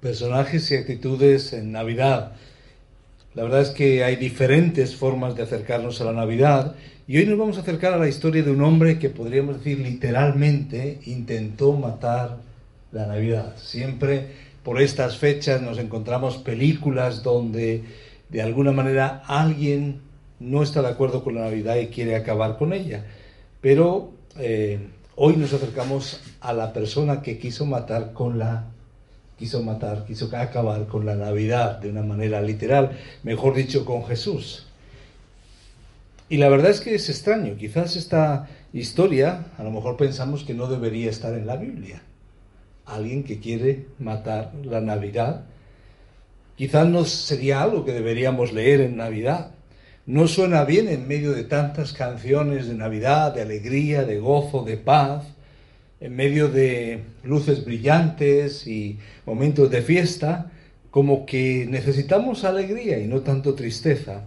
personajes y actitudes en Navidad. La verdad es que hay diferentes formas de acercarnos a la Navidad y hoy nos vamos a acercar a la historia de un hombre que podríamos decir literalmente intentó matar la Navidad. Siempre por estas fechas nos encontramos películas donde de alguna manera alguien no está de acuerdo con la Navidad y quiere acabar con ella. Pero eh, hoy nos acercamos a la persona que quiso matar con la quiso matar, quiso acabar con la Navidad de una manera literal, mejor dicho, con Jesús. Y la verdad es que es extraño, quizás esta historia, a lo mejor pensamos que no debería estar en la Biblia. Alguien que quiere matar la Navidad, quizás no sería algo que deberíamos leer en Navidad. No suena bien en medio de tantas canciones de Navidad, de alegría, de gozo, de paz en medio de luces brillantes y momentos de fiesta, como que necesitamos alegría y no tanto tristeza,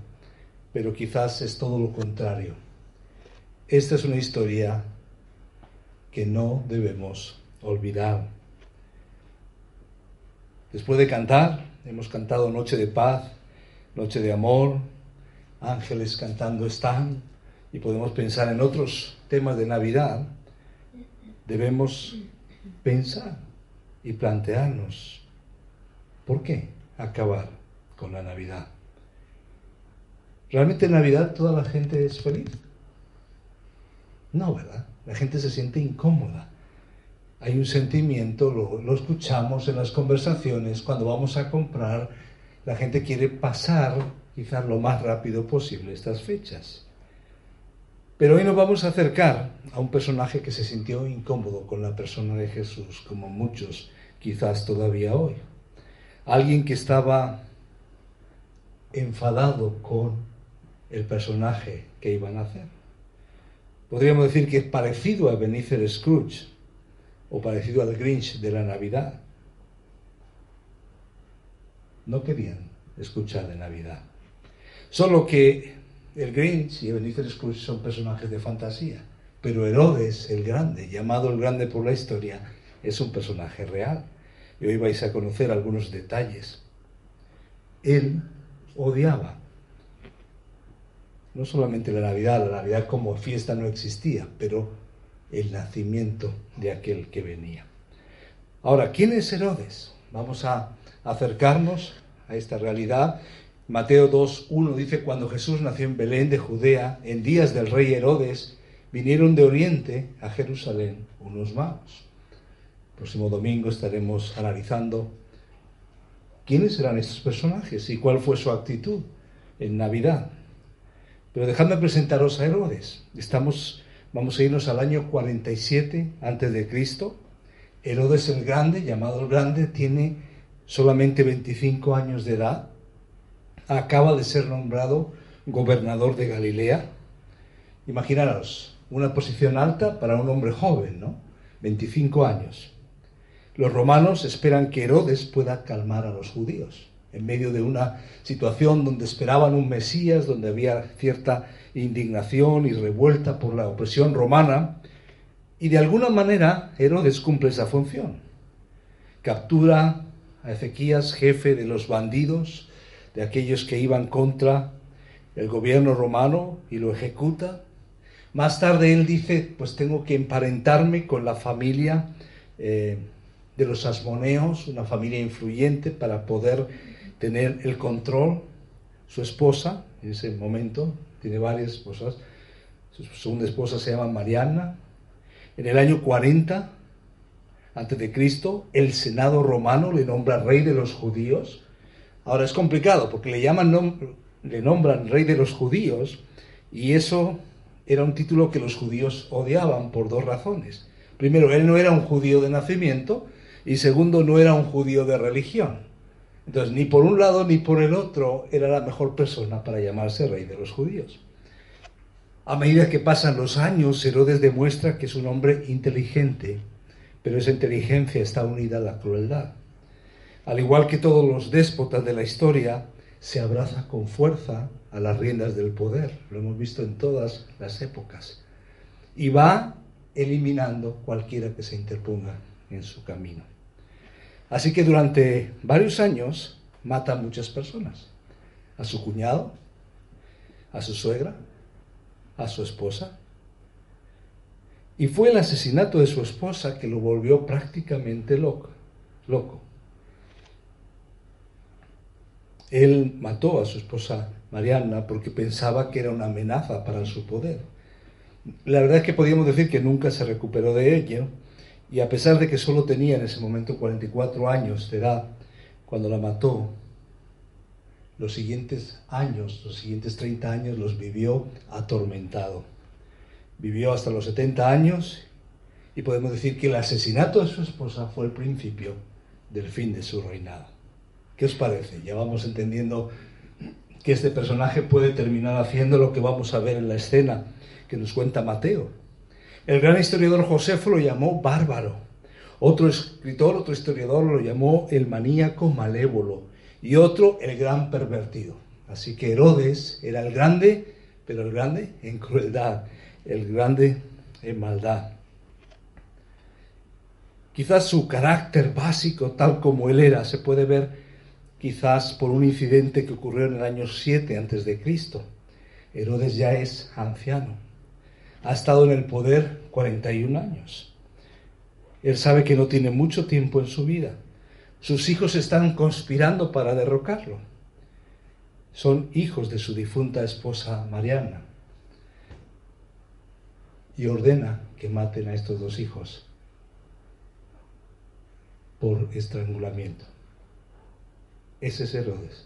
pero quizás es todo lo contrario. Esta es una historia que no debemos olvidar. Después de cantar, hemos cantado Noche de Paz, Noche de Amor, ángeles cantando están, y podemos pensar en otros temas de Navidad debemos pensar y plantearnos por qué acabar con la Navidad. ¿Realmente en Navidad toda la gente es feliz? No, ¿verdad? La gente se siente incómoda. Hay un sentimiento, lo, lo escuchamos en las conversaciones, cuando vamos a comprar, la gente quiere pasar quizás lo más rápido posible estas fechas. Pero hoy nos vamos a acercar a un personaje que se sintió incómodo con la persona de Jesús, como muchos quizás todavía hoy. Alguien que estaba enfadado con el personaje que iban a hacer. Podríamos decir que es parecido a Benicer Scrooge o parecido al Grinch de la Navidad. No querían escuchar de Navidad. Solo que el Grinch y Ebenezer Scrooge son personajes de fantasía, pero Herodes, el grande, llamado el grande por la historia, es un personaje real. Y hoy vais a conocer algunos detalles. Él odiaba no solamente la Navidad, la Navidad como fiesta no existía, pero el nacimiento de aquel que venía. Ahora, ¿quién es Herodes? Vamos a acercarnos a esta realidad Mateo 2.1 dice, cuando Jesús nació en Belén de Judea, en días del rey Herodes, vinieron de Oriente a Jerusalén unos magos. próximo domingo estaremos analizando quiénes eran estos personajes y cuál fue su actitud en Navidad. Pero dejadme presentaros a Herodes. Estamos, vamos a irnos al año 47 antes de Cristo. Herodes el Grande, llamado el Grande, tiene solamente 25 años de edad acaba de ser nombrado gobernador de Galilea. Imaginaros, una posición alta para un hombre joven, ¿no? 25 años. Los romanos esperan que Herodes pueda calmar a los judíos en medio de una situación donde esperaban un Mesías, donde había cierta indignación y revuelta por la opresión romana. Y de alguna manera Herodes cumple esa función. Captura a Ezequías, jefe de los bandidos, de aquellos que iban contra el gobierno romano y lo ejecuta. Más tarde él dice, pues tengo que emparentarme con la familia eh, de los asmoneos, una familia influyente, para poder tener el control. Su esposa, en ese momento, tiene varias esposas, su segunda esposa se llama Mariana. En el año 40 antes de Cristo, el Senado romano le nombra rey de los judíos Ahora es complicado porque le llaman, le nombran rey de los judíos y eso era un título que los judíos odiaban por dos razones. Primero, él no era un judío de nacimiento y segundo, no era un judío de religión. Entonces, ni por un lado ni por el otro era la mejor persona para llamarse rey de los judíos. A medida que pasan los años, Herodes demuestra que es un hombre inteligente, pero esa inteligencia está unida a la crueldad al igual que todos los déspotas de la historia, se abraza con fuerza a las riendas del poder. Lo hemos visto en todas las épocas. Y va eliminando cualquiera que se interponga en su camino. Así que durante varios años mata a muchas personas. A su cuñado, a su suegra, a su esposa. Y fue el asesinato de su esposa que lo volvió prácticamente loco. loco. Él mató a su esposa Mariana porque pensaba que era una amenaza para su poder. La verdad es que podríamos decir que nunca se recuperó de ello y a pesar de que solo tenía en ese momento 44 años de edad cuando la mató, los siguientes años, los siguientes 30 años los vivió atormentado. Vivió hasta los 70 años y podemos decir que el asesinato de su esposa fue el principio del fin de su reinado. ¿Qué os parece? Ya vamos entendiendo que este personaje puede terminar haciendo lo que vamos a ver en la escena que nos cuenta Mateo. El gran historiador Josefo lo llamó bárbaro. Otro escritor, otro historiador lo llamó el maníaco malévolo y otro el gran pervertido. Así que Herodes era el grande, pero el grande en crueldad, el grande en maldad. Quizás su carácter básico, tal como él era, se puede ver quizás por un incidente que ocurrió en el año 7 antes de Cristo. Herodes ya es anciano. Ha estado en el poder 41 años. Él sabe que no tiene mucho tiempo en su vida. Sus hijos están conspirando para derrocarlo. Son hijos de su difunta esposa Mariana. Y ordena que maten a estos dos hijos por estrangulamiento. Ese es Herodes.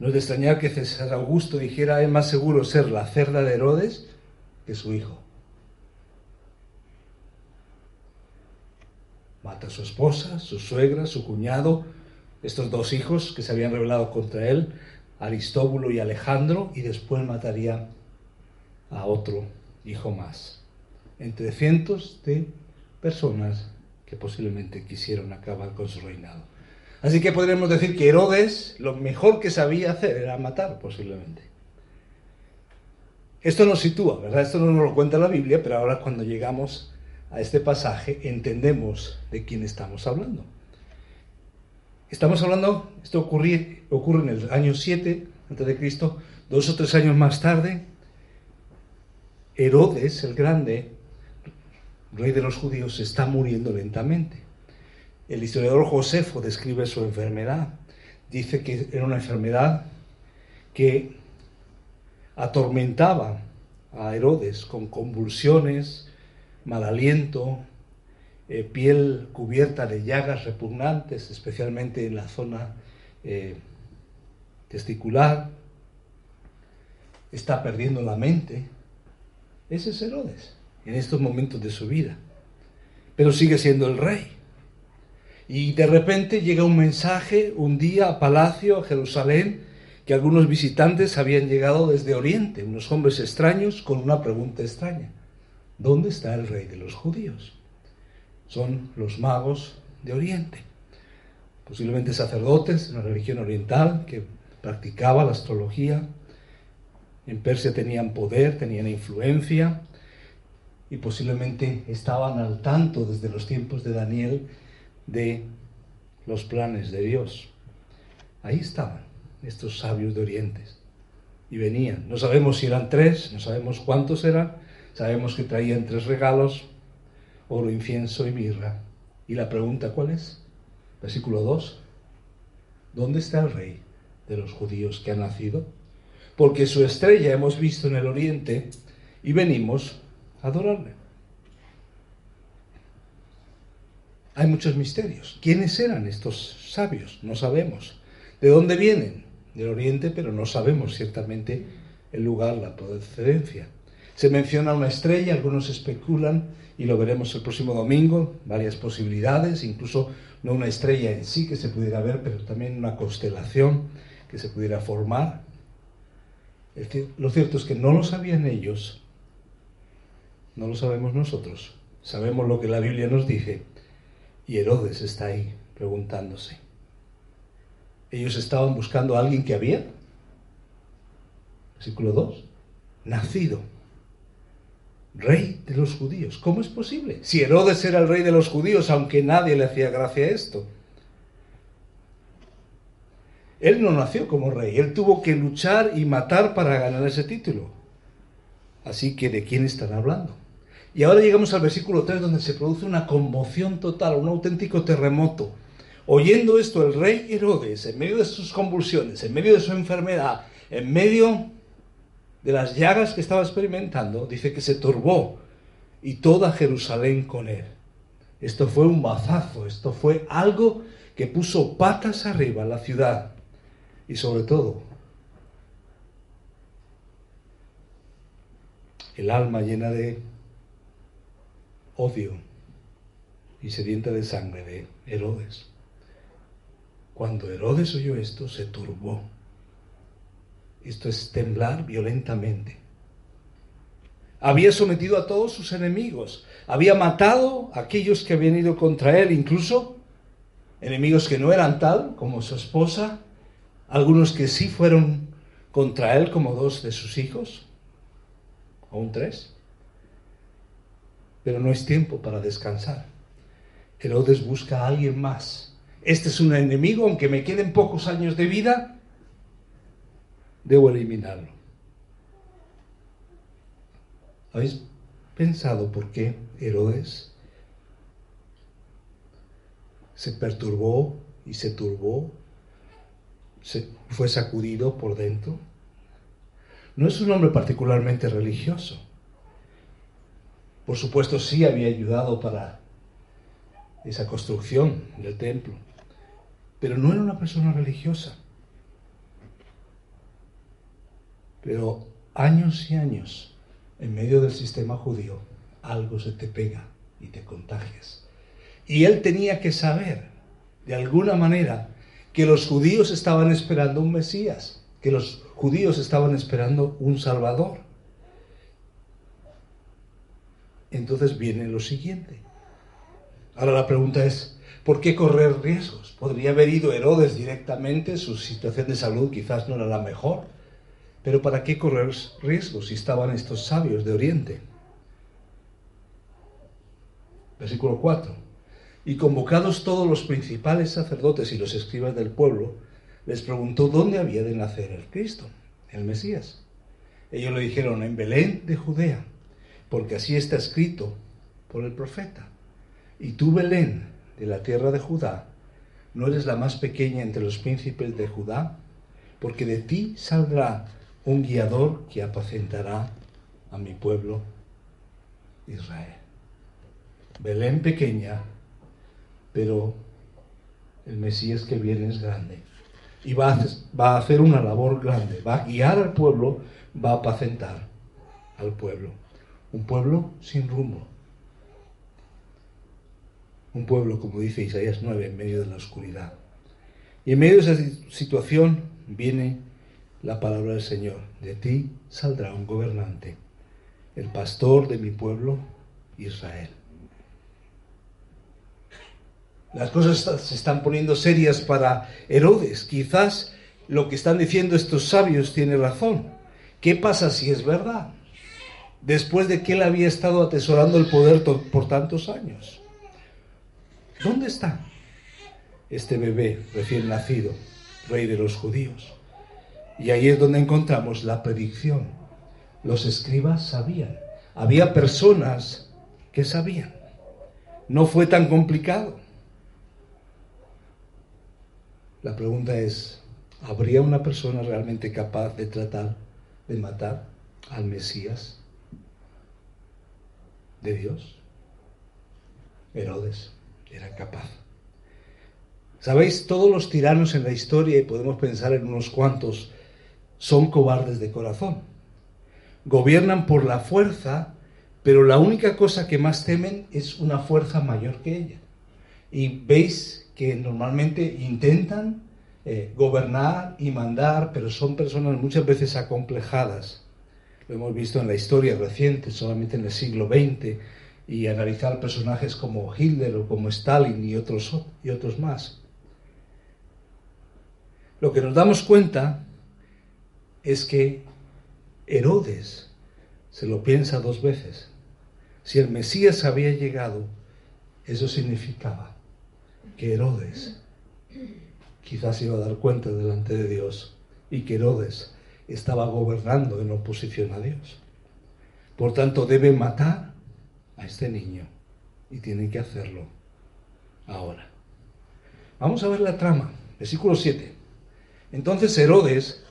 No es de extrañar que César Augusto dijera es más seguro ser la cerda de Herodes que su hijo. Mata a su esposa, su suegra, su cuñado, estos dos hijos que se habían rebelado contra él, Aristóbulo y Alejandro, y después mataría a otro hijo más. Entre cientos de personas que posiblemente quisieron acabar con su reinado. Así que podríamos decir que Herodes lo mejor que sabía hacer era matar, posiblemente. Esto nos sitúa, ¿verdad? Esto no nos lo cuenta la Biblia, pero ahora cuando llegamos a este pasaje entendemos de quién estamos hablando. Estamos hablando, esto ocurre, ocurre en el año 7 a.C., dos o tres años más tarde, Herodes el Grande, rey de los judíos, está muriendo lentamente. El historiador Josefo describe su enfermedad. Dice que era una enfermedad que atormentaba a Herodes con convulsiones, mal aliento, eh, piel cubierta de llagas repugnantes, especialmente en la zona eh, testicular. Está perdiendo la mente. Ese es Herodes en estos momentos de su vida. Pero sigue siendo el rey. Y de repente llega un mensaje un día a Palacio, a Jerusalén, que algunos visitantes habían llegado desde Oriente, unos hombres extraños con una pregunta extraña. ¿Dónde está el rey de los judíos? Son los magos de Oriente, posiblemente sacerdotes de la religión oriental que practicaba la astrología. En Persia tenían poder, tenían influencia y posiblemente estaban al tanto desde los tiempos de Daniel de los planes de Dios. Ahí estaban estos sabios de Oriente. Y venían. No sabemos si eran tres, no sabemos cuántos eran. Sabemos que traían tres regalos, oro, incienso y mirra. Y la pregunta, ¿cuál es? Versículo 2. ¿Dónde está el rey de los judíos que ha nacido? Porque su estrella hemos visto en el oriente y venimos a adorarle. Hay muchos misterios. ¿Quiénes eran estos sabios? No sabemos. ¿De dónde vienen? Del Oriente, pero no sabemos ciertamente el lugar, la procedencia. Se menciona una estrella, algunos especulan, y lo veremos el próximo domingo, varias posibilidades, incluso no una estrella en sí que se pudiera ver, pero también una constelación que se pudiera formar. lo cierto es que no lo sabían ellos, no lo sabemos nosotros. Sabemos lo que la Biblia nos dice, y Herodes está ahí preguntándose. Ellos estaban buscando a alguien que había, versículo 2, nacido. rey de los judíos. ¿Cómo es posible? Si Herodes era el rey de los judíos, aunque nadie le hacía gracia a esto. Él no nació como rey, él tuvo que luchar y matar para ganar ese título. Así que, ¿de quién están hablando? Y ahora llegamos al versículo 3 donde se produce una conmoción total, un auténtico terremoto. Oyendo esto, el rey Herodes, en medio de sus convulsiones, en medio de su enfermedad, en medio de las llagas que estaba experimentando, dice que se turbó y toda Jerusalén con él. Esto fue un mazazo, esto fue algo que puso patas arriba la ciudad y sobre todo el alma llena de odio y sedienta de sangre de Herodes. Cuando Herodes oyó esto, se turbó. Esto es temblar violentamente. Había sometido a todos sus enemigos. Había matado a aquellos que habían ido contra él, incluso enemigos que no eran tal, como su esposa, algunos que sí fueron contra él, como dos de sus hijos, un tres. Pero no es tiempo para descansar. Herodes busca a alguien más. Este es un enemigo, aunque me queden pocos años de vida, debo eliminarlo. ¿Habéis pensado por qué Herodes se perturbó y se turbó se fue sacudido por dentro. No es un hombre particularmente religioso. Por supuesto sí había ayudado para esa construcción del templo, pero no era una persona religiosa. Pero años y años en medio del sistema judío, algo se te pega y te contagias. Y él tenía que saber, de alguna manera, que los judíos estaban esperando un Mesías, que los judíos estaban esperando un Salvador. Entonces viene lo siguiente. Ahora la pregunta es, ¿por qué correr riesgos? Podría haber ido Herodes directamente, su situación de salud quizás no era la mejor, pero ¿para qué correr riesgos si estaban estos sabios de Oriente? Versículo 4. Y convocados todos los principales sacerdotes y los escribas del pueblo, les preguntó dónde había de nacer el Cristo, el Mesías. Ellos le dijeron, en Belén de Judea, porque así está escrito por el profeta. Y tú, Belén, de la tierra de Judá, no eres la más pequeña entre los príncipes de Judá, porque de ti saldrá un guiador que apacentará a mi pueblo Israel. Belén pequeña pero el Mesías que viene es grande. Y va a, hacer una labor grande, va a guiar al pueblo, va a apacentar al pueblo. Un pueblo sin rumbo. Un pueblo, como dice Isaías 9, en medio de la oscuridad. Y en medio de esa situación viene la palabra del Señor. De ti saldrá un gobernante, el pastor de mi pueblo Israel. Las cosas se están poniendo serias para Herodes. Quizás lo que están diciendo estos sabios tiene razón. ¿Qué pasa si es verdad? Después de que él había estado atesorando el poder por tantos años. ¿Dónde está este bebé recién nacido, rey de los judíos? Y ahí es donde encontramos la predicción. Los escribas sabían. Había personas que sabían. No fue tan complicado. La pregunta es, ¿habría una persona realmente capaz de tratar de matar al Mesías de Dios? Herodes era capaz. Sabéis, todos los tiranos en la historia, y podemos pensar en unos cuantos, son cobardes de corazón. Gobiernan por la fuerza, pero la única cosa que más temen es una fuerza mayor que ella. Y veis que normalmente intentan eh, gobernar y mandar, pero son personas muchas veces acomplejadas. Lo hemos visto en la historia reciente, solamente en el siglo XX, y analizar personajes como Hitler o como Stalin y otros, y otros más. Lo que nos damos cuenta es que Herodes se lo piensa dos veces si el Mesías había llegado, eso significaba que Herodes quizás iba a dar cuenta delante de Dios y que Herodes estaba gobernando en oposición a Dios. Por tanto, debe matar a este niño y tienen que hacerlo ahora. Vamos a ver la trama, versículo 7. Entonces Herodes,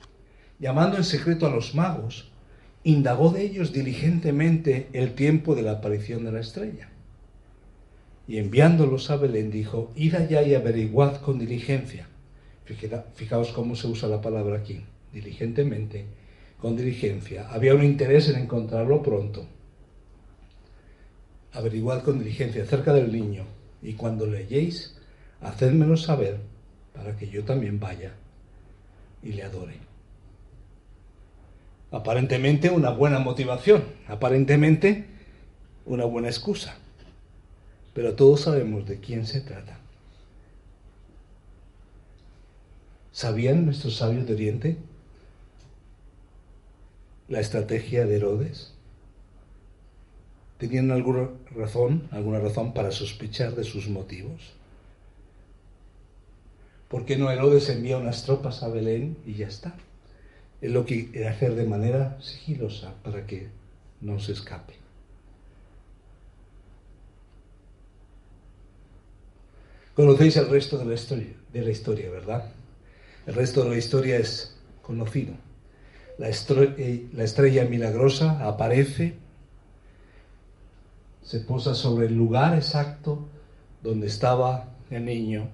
llamando en secreto a los magos, indagó de ellos diligentemente el tiempo de la aparición de la estrella. Y enviándolos a Belén dijo, id allá y averiguad con diligencia. Fijaos cómo se usa la palabra aquí, diligentemente, con diligencia. Había un interés en encontrarlo pronto. Averiguad con diligencia acerca del niño, y cuando leyéis, hacedmelo saber, para que yo también vaya y le adore. Aparentemente una buena motivación, aparentemente una buena excusa. Pero todos sabemos de quién se trata. ¿Sabían nuestros sabios de Oriente la estrategia de Herodes? ¿Tenían alguna razón, alguna razón para sospechar de sus motivos? ¿Por qué no Herodes envía unas tropas a Belén y ya está? Es lo que hacer de manera sigilosa para que no se escape. Conocéis el resto de la historia, de la historia, ¿verdad? El resto de la historia es conocido. La, eh, la estrella milagrosa aparece, se posa sobre el lugar exacto donde estaba el niño,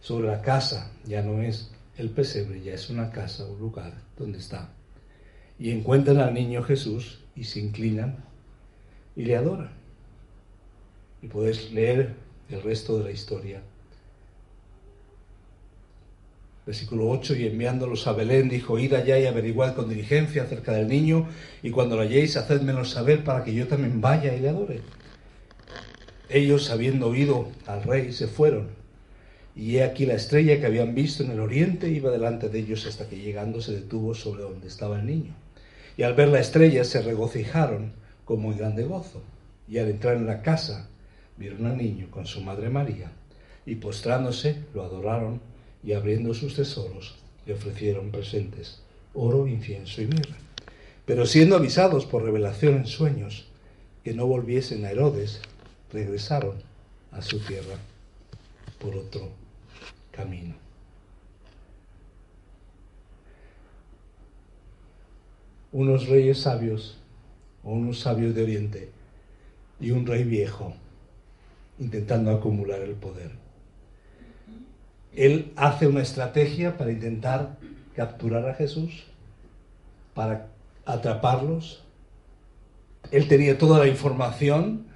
sobre la casa, ya no es el pesebre ya es una casa, un lugar donde está. Y encuentran al niño Jesús y se inclinan y le adoran. Y podéis leer el resto de la historia. Versículo 8, y enviándolos a Belén, dijo, id allá y averiguad con diligencia acerca del niño, y cuando lo halléis, hacedmelo saber para que yo también vaya y le adore. Ellos, habiendo oído al rey, se fueron y he aquí la estrella que habían visto en el oriente iba delante de ellos hasta que llegando se detuvo sobre donde estaba el niño. Y al ver la estrella se regocijaron con muy grande gozo. Y al entrar en la casa vieron al niño con su madre María y postrándose lo adoraron y abriendo sus tesoros le ofrecieron presentes, oro, incienso y mirra. Pero siendo avisados por revelación en sueños que no volviesen a Herodes, regresaron a su tierra por otro camino. Unos reyes sabios o unos sabios de Oriente y un rey viejo intentando acumular el poder. Él hace una estrategia para intentar capturar a Jesús, para atraparlos. Él tenía toda la información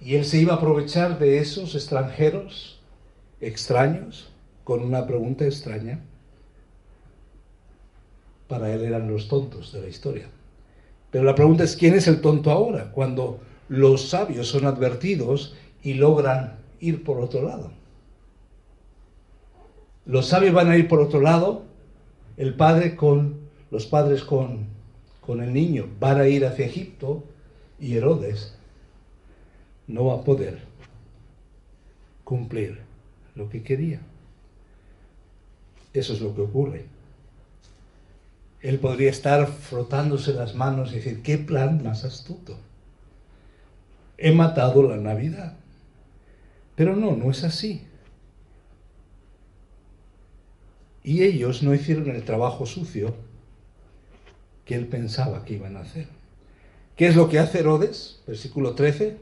y él se iba a aprovechar de esos extranjeros extraños con una pregunta extraña. Para él eran los tontos de la historia. Pero la pregunta es, ¿quién es el tonto ahora? Cuando los sabios son advertidos y logran ir por otro lado. Los sabios van a ir por otro lado, el padre con los padres con, con el niño van a ir hacia Egipto y Herodes no va a poder cumplir lo que quería. Eso es lo que ocurre. Él podría estar frotándose las manos y decir, qué plan más astuto. He matado la Navidad. Pero no, no es así. Y ellos no hicieron el trabajo sucio que él pensaba que iban a hacer. ¿Qué es lo que hace Herodes? Versículo 13.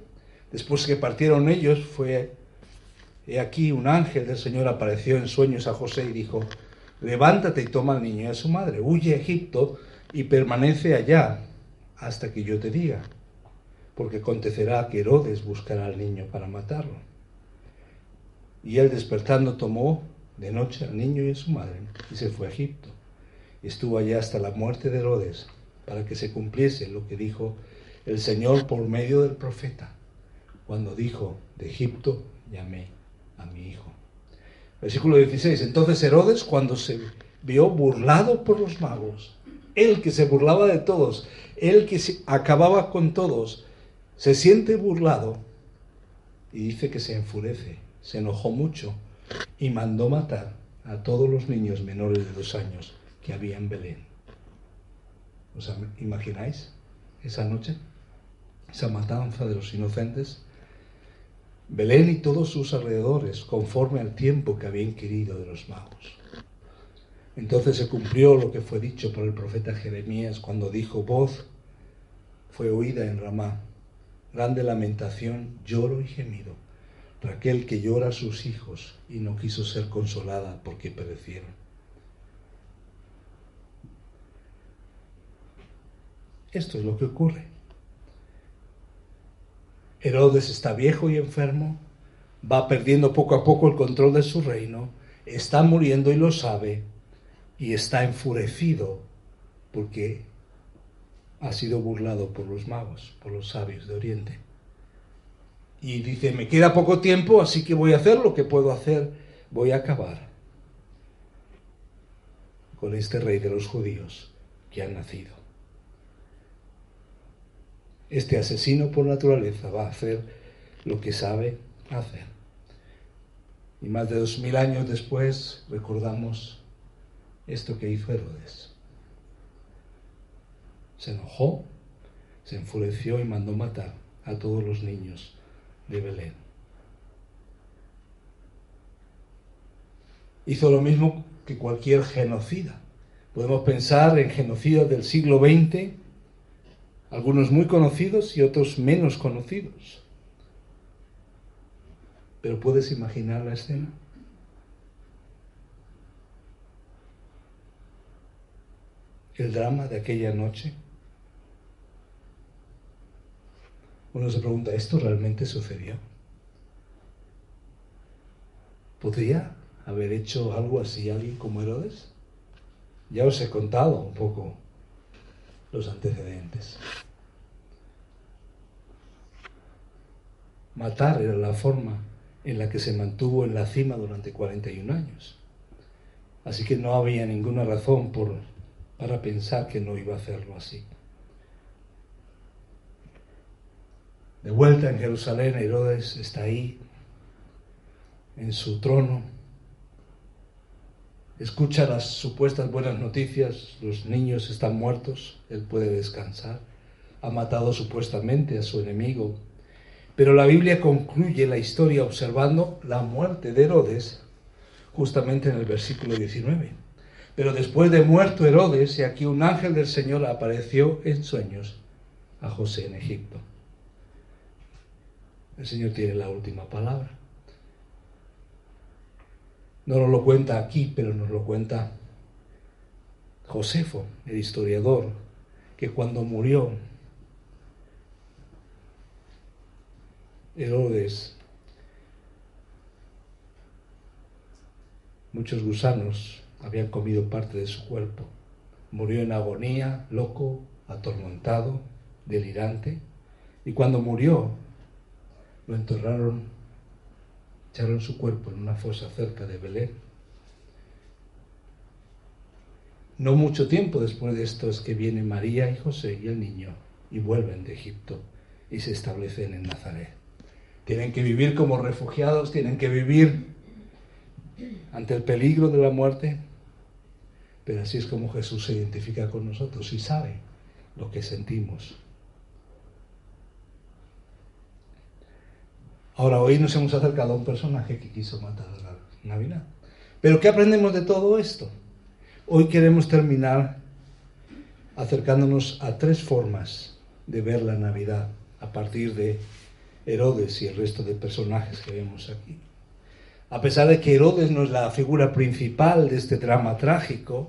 Después que partieron ellos, fue He aquí un ángel del Señor apareció en sueños a José y dijo, levántate y toma al niño y a su madre, huye a Egipto y permanece allá hasta que yo te diga, porque acontecerá que Herodes buscará al niño para matarlo. Y él despertando tomó de noche al niño y a su madre y se fue a Egipto. Estuvo allá hasta la muerte de Herodes, para que se cumpliese lo que dijo el Señor por medio del profeta, cuando dijo, de Egipto llamé a mi hijo. Versículo 16. Entonces Herodes, cuando se vio burlado por los magos, él que se burlaba de todos, él que se acababa con todos, se siente burlado y dice que se enfurece, se enojó mucho y mandó matar a todos los niños menores de dos años que había en Belén. ¿Os imagináis esa noche? Esa matanza de los inocentes. Belén y todos sus alrededores, conforme al tiempo que había inquirido de los magos. Entonces se cumplió lo que fue dicho por el profeta Jeremías cuando dijo, voz fue oída en Ramá, grande lamentación, lloro y gemido. Raquel que llora a sus hijos y no quiso ser consolada porque perecieron. Esto es lo que ocurre. Herodes está viejo y enfermo, va perdiendo poco a poco el control de su reino, está muriendo y lo sabe, y está enfurecido porque ha sido burlado por los magos, por los sabios de Oriente. Y dice, me queda poco tiempo, así que voy a hacer lo que puedo hacer, voy a acabar con este rey de los judíos que ha nacido. Este asesino por naturaleza va a hacer lo que sabe hacer. Y más de dos mil años después recordamos esto que hizo Herodes. Se enojó, se enfureció y mandó matar a todos los niños de Belén. Hizo lo mismo que cualquier genocida. Podemos pensar en genocidas del siglo XX, algunos muy conocidos y otros menos conocidos. Pero ¿puedes imaginar la escena? El drama de aquella noche. Uno se pregunta, ¿esto realmente sucedió? ¿Podría haber hecho algo así alguien como Herodes? Ya os he contado un poco los antecedentes. Matar era la forma en la que se mantuvo en la cima durante 41 años. Así que no había ninguna razón por, para pensar que no iba a hacerlo así. De vuelta en Jerusalén, Herodes está ahí, en su trono, escucha las supuestas buenas noticias, los niños están muertos, él puede descansar, ha matado supuestamente a su enemigo, pero la Biblia concluye la historia observando la muerte de Herodes justamente en el versículo 19. Pero después de muerto Herodes, y aquí un ángel del Señor apareció en sueños a José en Egipto. El Señor tiene la última palabra. No nos lo cuenta aquí, pero nos lo cuenta Josefo, el historiador, que cuando murió Herodes, muchos gusanos habían comido parte de su cuerpo. Murió en agonía, loco, atormentado, delirante, y cuando murió, lo enterraron, echaron su cuerpo en una fosa cerca de Belén. No mucho tiempo después de esto es que vienen María y José y el niño y vuelven de Egipto y se establecen en Nazaret. Tienen que vivir como refugiados, tienen que vivir ante el peligro de la muerte, pero así es como Jesús se identifica con nosotros y sabe lo que sentimos Ahora, hoy nos hemos acercado a un personaje que quiso matar a la Navidad. Pero ¿qué aprendemos de todo esto? Hoy queremos terminar acercándonos a tres formas de ver la Navidad a partir de Herodes y el resto de personajes que vemos aquí. A pesar de que Herodes no es la figura principal de este drama trágico,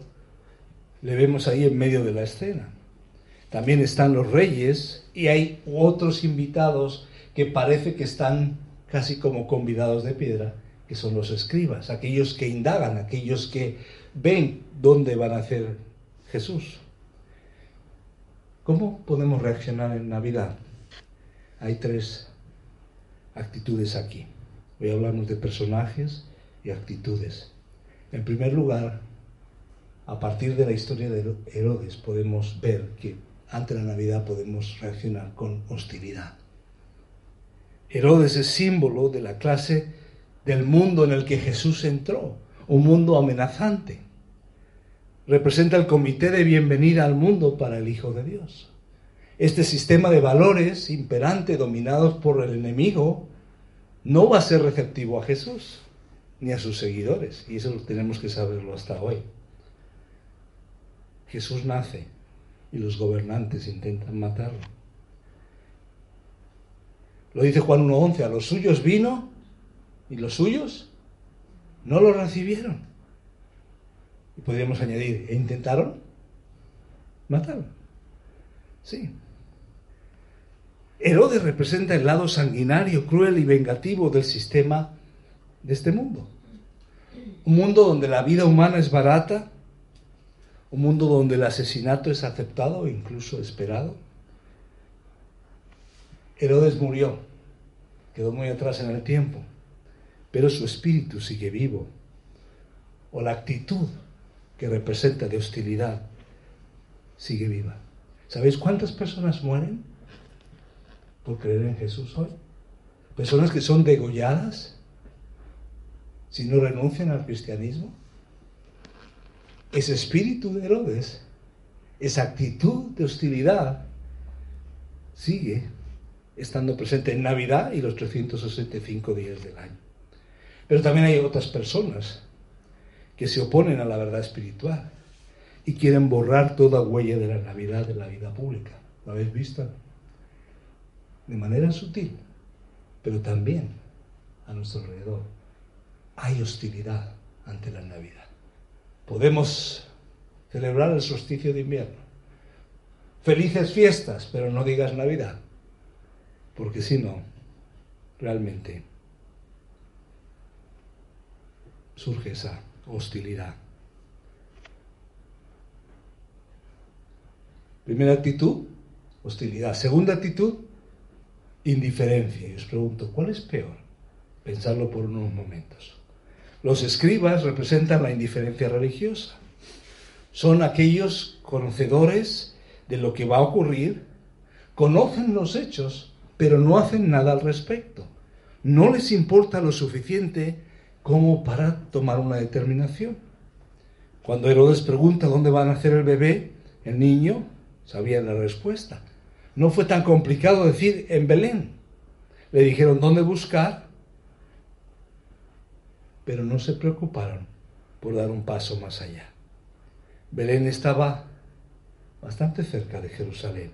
le vemos ahí en medio de la escena. También están los reyes y hay otros invitados que parece que están casi como convidados de piedra, que son los escribas, aquellos que indagan, aquellos que ven dónde van a hacer Jesús. ¿Cómo podemos reaccionar en Navidad? Hay tres actitudes aquí. Voy a hablarnos de personajes y actitudes. En primer lugar, a partir de la historia de Herodes podemos ver que ante la Navidad podemos reaccionar con hostilidad Herodes es símbolo de la clase del mundo en el que Jesús entró, un mundo amenazante. Representa el comité de bienvenida al mundo para el Hijo de Dios. Este sistema de valores imperante dominados por el enemigo no va a ser receptivo a Jesús ni a sus seguidores, y eso tenemos que saberlo hasta hoy. Jesús nace y los gobernantes intentan matarlo. Lo dice Juan 1.11, a los suyos vino y los suyos no lo recibieron. Y podríamos añadir, ¿e intentaron matarlo? Sí. Herodes representa el lado sanguinario, cruel y vengativo del sistema de este mundo. Un mundo donde la vida humana es barata, un mundo donde el asesinato es aceptado e incluso esperado. Herodes murió, quedó muy atrás en el tiempo, pero su espíritu sigue vivo. O la actitud que representa de hostilidad sigue viva. ¿Sabéis cuántas personas mueren por creer en Jesús hoy? Personas que son degolladas si no renuncian al cristianismo. Ese espíritu de Herodes, esa actitud de hostilidad, sigue estando presente en Navidad y los 365 días del año. Pero también hay otras personas que se oponen a la verdad espiritual y quieren borrar toda huella de la Navidad de la vida pública. ¿Lo habéis visto? De manera sutil, pero también a nuestro alrededor hay hostilidad ante la Navidad. Podemos celebrar el solsticio de invierno. Felices fiestas, pero no digas Navidad, porque si no, realmente surge esa hostilidad. Primera actitud, hostilidad. Segunda actitud, indiferencia. Y os pregunto, ¿cuál es peor? Pensarlo por unos momentos. Los escribas representan la indiferencia religiosa. Son aquellos conocedores de lo que va a ocurrir, conocen los hechos, pero no hacen nada al respecto. No les importa lo suficiente como para tomar una determinación. Cuando Herodes pregunta dónde va a nacer el bebé, el niño sabía la respuesta. No fue tan complicado decir en Belén. Le dijeron dónde buscar pero no se preocuparon por dar un paso más allá. Belén estaba bastante cerca de Jerusalén,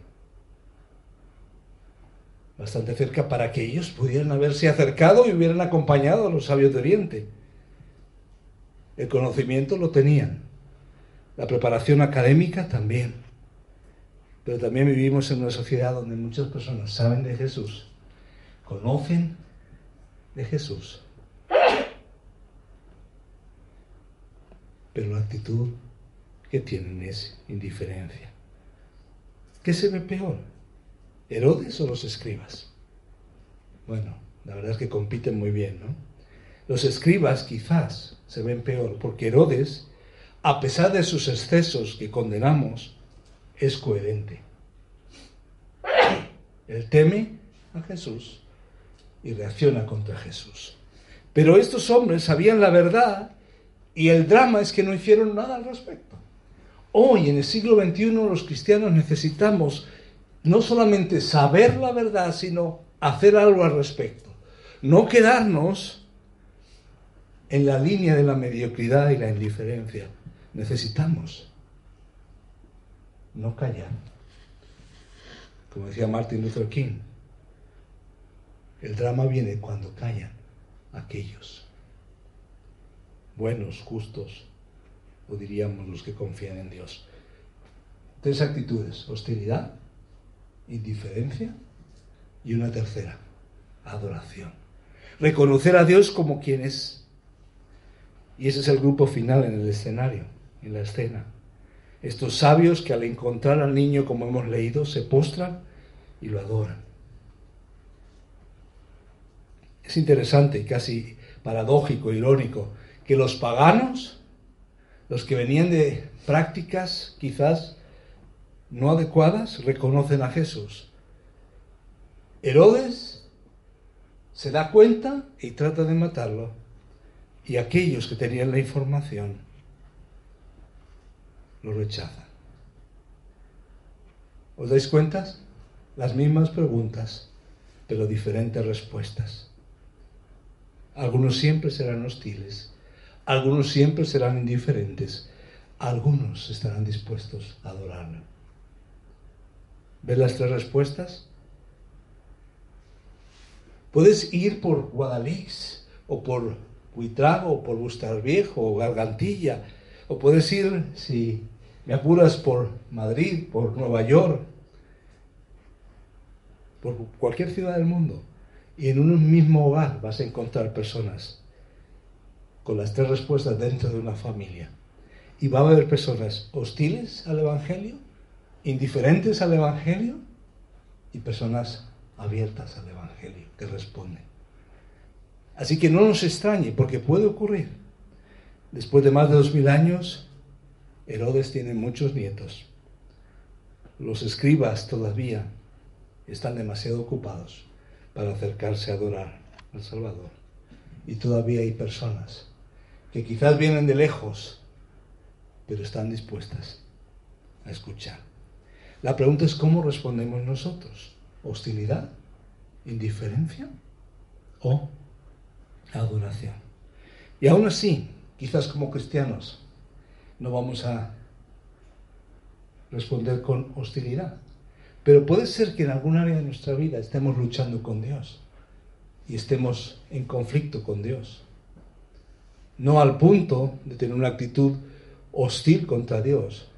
bastante cerca para que ellos pudieran haberse acercado y hubieran acompañado a los sabios de Oriente. El conocimiento lo tenían, la preparación académica también, pero también vivimos en una sociedad donde muchas personas saben de Jesús, conocen de Jesús, pero la actitud que tienen es indiferencia. ¿Qué se ve peor? ¿Herodes o los escribas? Bueno, la verdad es que compiten muy bien, ¿no? Los escribas quizás se ven peor, porque Herodes, a pesar de sus excesos que condenamos, es coherente. Él teme a Jesús y reacciona contra Jesús. Pero estos hombres sabían la verdad y el drama es que no hicieron nada al respecto. Hoy, en el siglo XXI, los cristianos necesitamos no solamente saber la verdad, sino hacer algo al respecto. No quedarnos en la línea de la mediocridad y la indiferencia. Necesitamos no callar. Como decía Martin Luther King, el drama viene cuando callan aquellos buenos, justos, o diríamos los que confían en Dios. Tres actitudes, hostilidad, indiferencia y una tercera, adoración. Reconocer a Dios como quien es. Y ese es el grupo final en el escenario, en la escena. Estos sabios que al encontrar al niño, como hemos leído, se postran y lo adoran. Es interesante, casi paradójico, irónico, que los paganos, los que venían de prácticas quizás no adecuadas, reconocen a Jesús. Herodes se da cuenta y trata de matarlo. Y aquellos que tenían la información lo rechazan. ¿Os dais cuenta? Las mismas preguntas, pero diferentes respuestas. Algunos siempre serán hostiles, algunos siempre serán indiferentes, algunos estarán dispuestos a adorarlo. ¿Ves las tres respuestas? Puedes ir por Guadalix, o por Huitrago, o por Viejo, o Gargantilla, o puedes ir, si me apuras, por Madrid, por Nueva York, por cualquier ciudad del mundo. Y en un mismo hogar vas a encontrar personas con las tres respuestas dentro de una familia. Y va a haber personas hostiles al Evangelio, indiferentes al Evangelio y personas abiertas al Evangelio que responden. Así que no nos extrañe, porque puede ocurrir. Después de más de dos mil años, Herodes tiene muchos nietos. Los escribas todavía están demasiado ocupados para acercarse a adorar al Salvador. Y todavía hay personas que quizás vienen de lejos, pero están dispuestas a escuchar. La pregunta es cómo respondemos nosotros. ¿Hostilidad? ¿Indiferencia? ¿O adoración? Y aún así, quizás como cristianos, no vamos a responder con hostilidad. Pero puede ser que en algún área de nuestra vida estemos luchando con Dios y estemos en conflicto con Dios. No al punto de tener una actitud hostil contra Dios,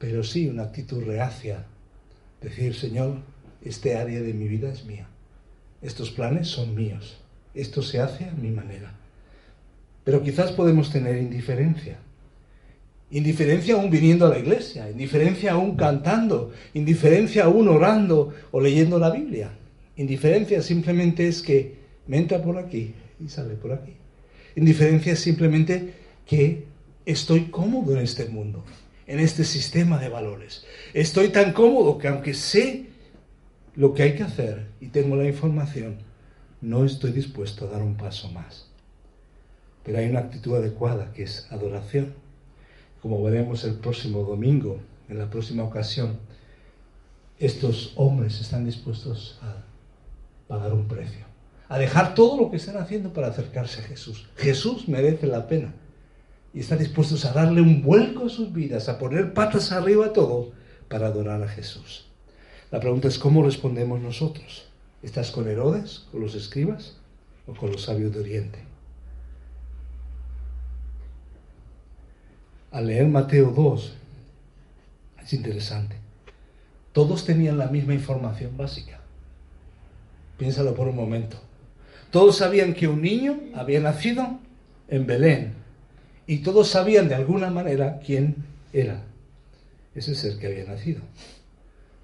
pero sí una actitud reacia. Decir, Señor, este área de mi vida es mía. Estos planes son míos. Esto se hace a mi manera. Pero quizás podemos tener indiferencia Indiferencia aún viniendo a la iglesia, indiferencia aún cantando, indiferencia aún orando o leyendo la Biblia. Indiferencia simplemente es que me entra por aquí y sale por aquí. Indiferencia es simplemente que estoy cómodo en este mundo, en este sistema de valores. Estoy tan cómodo que aunque sé lo que hay que hacer y tengo la información, no estoy dispuesto a dar un paso más. Pero hay una actitud adecuada que es adoración como veremos el próximo domingo, en la próxima ocasión, estos hombres están dispuestos a pagar un precio, a dejar todo lo que están haciendo para acercarse a Jesús. Jesús merece la pena y están dispuestos a darle un vuelco a sus vidas, a poner patas arriba a todo para adorar a Jesús. La pregunta es cómo respondemos nosotros. ¿Estás con Herodes, con los escribas o con los sabios de Oriente? al leer Mateo 2, es interesante. Todos tenían la misma información básica. Piénsalo por un momento. Todos sabían que un niño había nacido en Belén y todos sabían de alguna manera quién era ese ser que había nacido.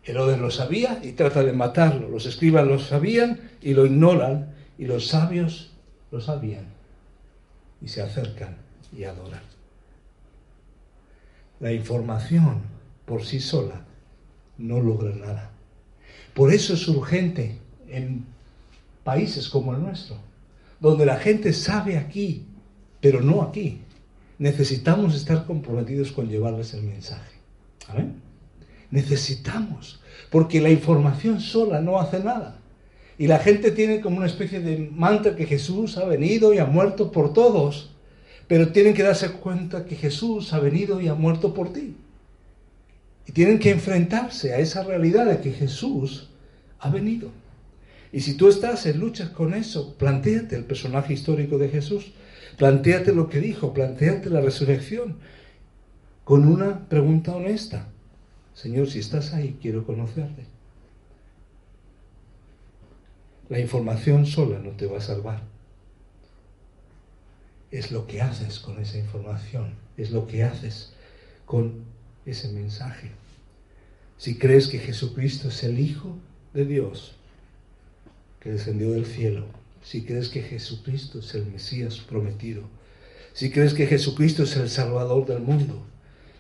Herodes lo sabía y trata de matarlo. Los escribas lo sabían y lo ignoran y los sabios lo sabían y se acercan y adoran. La información por sí sola no logra nada. Por eso es urgente en países como el nuestro, donde la gente sabe aquí, pero no aquí. Necesitamos estar comprometidos con llevarles el mensaje. Necesitamos, porque la información sola no hace nada. Y la gente tiene como una especie de mantra que Jesús ha venido y ha muerto por todos. Pero tienen que darse cuenta que Jesús ha venido y ha muerto por ti. Y tienen que enfrentarse a esa realidad de que Jesús ha venido. Y si tú estás en lucha con eso, planteate el personaje histórico de Jesús, planteate lo que dijo, planteate la resurrección, con una pregunta honesta. Señor, si estás ahí, quiero conocerte. La información sola no te va a salvar es lo que haces con esa información, es lo que haces con ese mensaje. Si crees que Jesucristo es el Hijo de Dios que descendió del cielo, si crees que Jesucristo es el Mesías prometido, si crees que Jesucristo es el Salvador del mundo,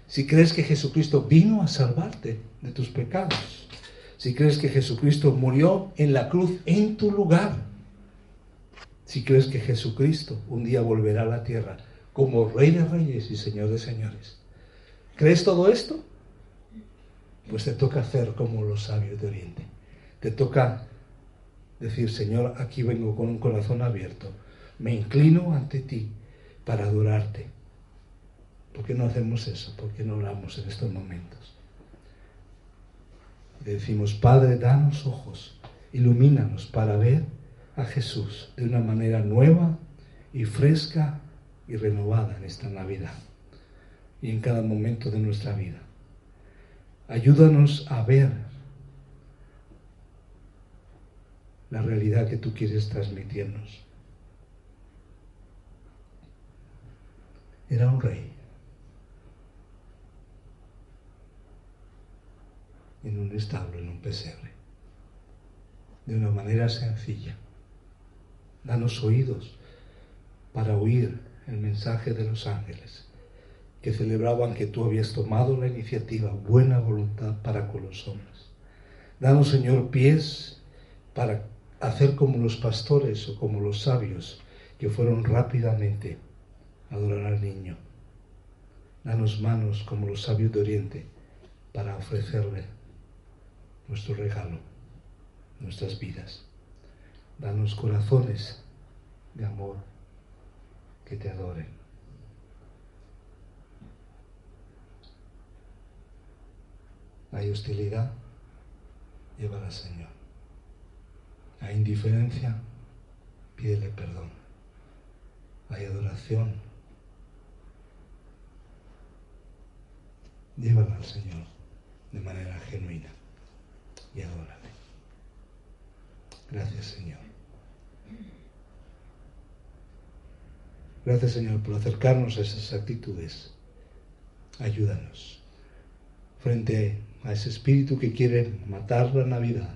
si crees que Jesucristo vino a salvarte de tus pecados, si crees que Jesucristo murió en la cruz en tu lugar, si crees que Jesucristo un día volverá a la tierra como Rey de Reyes y Señor de Señores. ¿Crees todo esto? Pues te toca hacer como los sabios de Oriente. Te toca decir, Señor, aquí vengo con un corazón abierto. Me inclino ante ti para adorarte. ¿Por qué no hacemos eso? ¿Por qué no oramos en estos momentos? Le decimos, Padre, danos ojos, ilumínanos para ver a Jesús de una manera nueva y fresca y renovada en esta Navidad y en cada momento de nuestra vida. Ayúdanos a ver la realidad que tú quieres transmitirnos. Era un rey en un establo, en un pesebre, de una manera sencilla. Danos oídos para oír el mensaje de los ángeles que celebraban que tú habías tomado la iniciativa, buena voluntad para con los hombres. Danos, Señor, pies para hacer como los pastores o como los sabios que fueron rápidamente a adorar al niño. Danos manos como los sabios de Oriente para ofrecerle nuestro regalo, nuestras vidas. Danos corazones de amor que te adoren. Hay hostilidad, llévala al Señor. Hay indiferencia, pídele perdón. Hay adoración, llévala al Señor de manera genuina y adórale. Gracias, Señor. Gracias Señor por acercarnos a esas actitudes. Ayúdanos frente a ese espíritu que quiere matar la Navidad,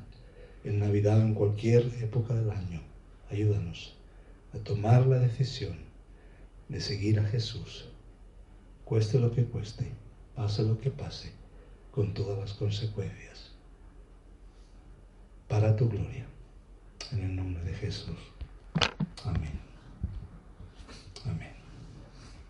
en Navidad o en cualquier época del año. Ayúdanos a tomar la decisión de seguir a Jesús, cueste lo que cueste, pase lo que pase, con todas las consecuencias. Para tu gloria. En el nombre de Jesús. Amén.